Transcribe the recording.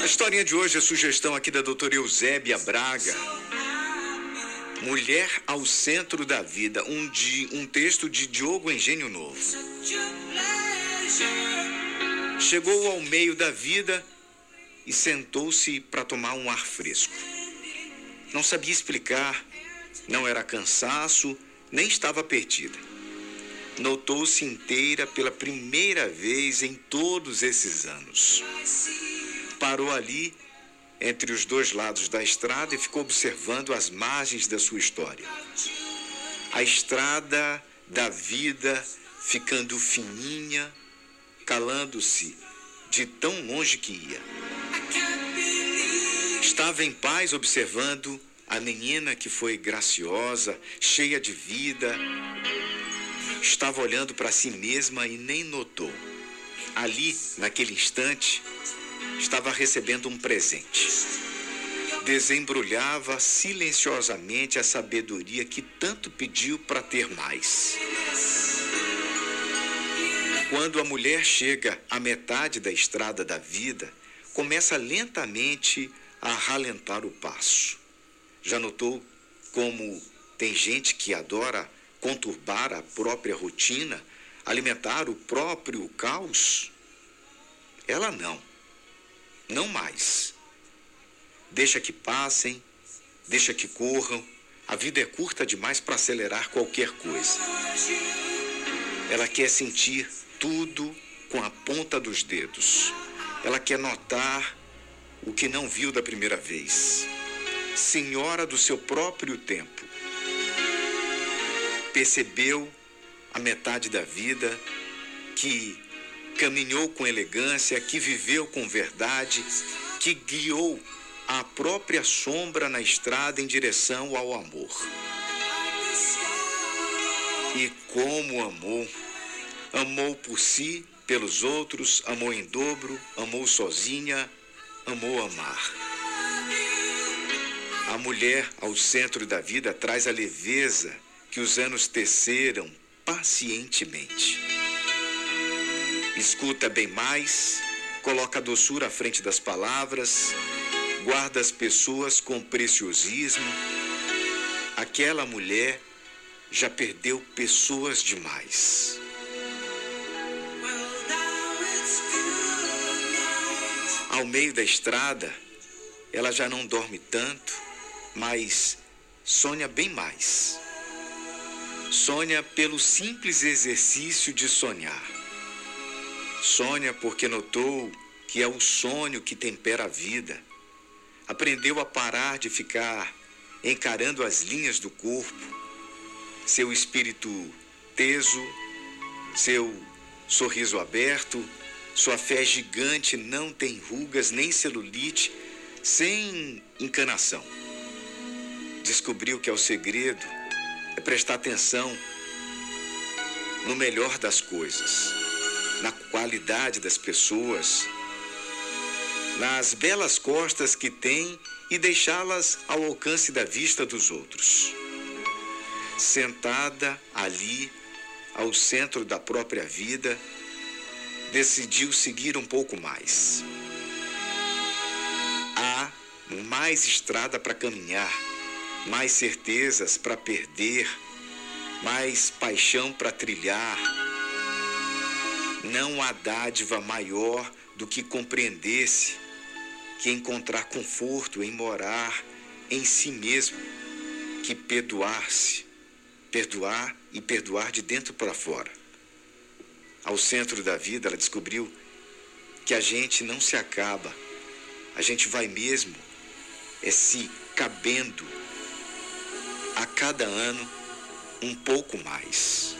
A historinha de hoje é sugestão aqui da doutora Eusébia Braga. Mulher ao centro da vida, um, de, um texto de Diogo Engenho Novo. Chegou ao meio da vida e sentou-se para tomar um ar fresco. Não sabia explicar, não era cansaço, nem estava perdida. Notou-se inteira pela primeira vez em todos esses anos. Parou ali, entre os dois lados da estrada, e ficou observando as margens da sua história. A estrada da vida ficando fininha, calando-se de tão longe que ia. Estava em paz observando a menina que foi graciosa, cheia de vida. Estava olhando para si mesma e nem notou. Ali, naquele instante, estava recebendo um presente. Desembrulhava silenciosamente a sabedoria que tanto pediu para ter mais. Quando a mulher chega à metade da estrada da vida, começa lentamente a ralentar o passo. Já notou como tem gente que adora conturbar a própria rotina, alimentar o próprio caos? Ela não. Não mais. Deixa que passem, deixa que corram. A vida é curta demais para acelerar qualquer coisa. Ela quer sentir tudo com a ponta dos dedos. Ela quer notar o que não viu da primeira vez. Senhora do seu próprio tempo. Percebeu a metade da vida que caminhou com elegância, que viveu com verdade, que guiou a própria sombra na estrada em direção ao amor. E como amou! Amou por si, pelos outros, amou em dobro, amou sozinha, amou amar. A mulher ao centro da vida traz a leveza que os anos teceram pacientemente. Escuta bem mais, coloca a doçura à frente das palavras, guarda as pessoas com preciosismo. Aquela mulher já perdeu pessoas demais. Ao meio da estrada, ela já não dorme tanto, mas sonha bem mais. Sonha pelo simples exercício de sonhar. Sonha porque notou que é o sonho que tempera a vida. Aprendeu a parar de ficar encarando as linhas do corpo, seu espírito teso, seu sorriso aberto, sua fé gigante não tem rugas nem celulite, sem encanação. Descobriu que é o segredo é prestar atenção no melhor das coisas, na qualidade das pessoas, nas belas costas que tem e deixá-las ao alcance da vista dos outros. Sentada ali, ao centro da própria vida, decidiu seguir um pouco mais. Há mais estrada para caminhar, mais certezas para perder, mais paixão para trilhar. Não há dádiva maior do que compreender-se, que encontrar conforto em morar em si mesmo, que perdoar-se, perdoar e perdoar de dentro para fora ao centro da vida, ela descobriu que a gente não se acaba, a gente vai mesmo é se cabendo a cada ano um pouco mais.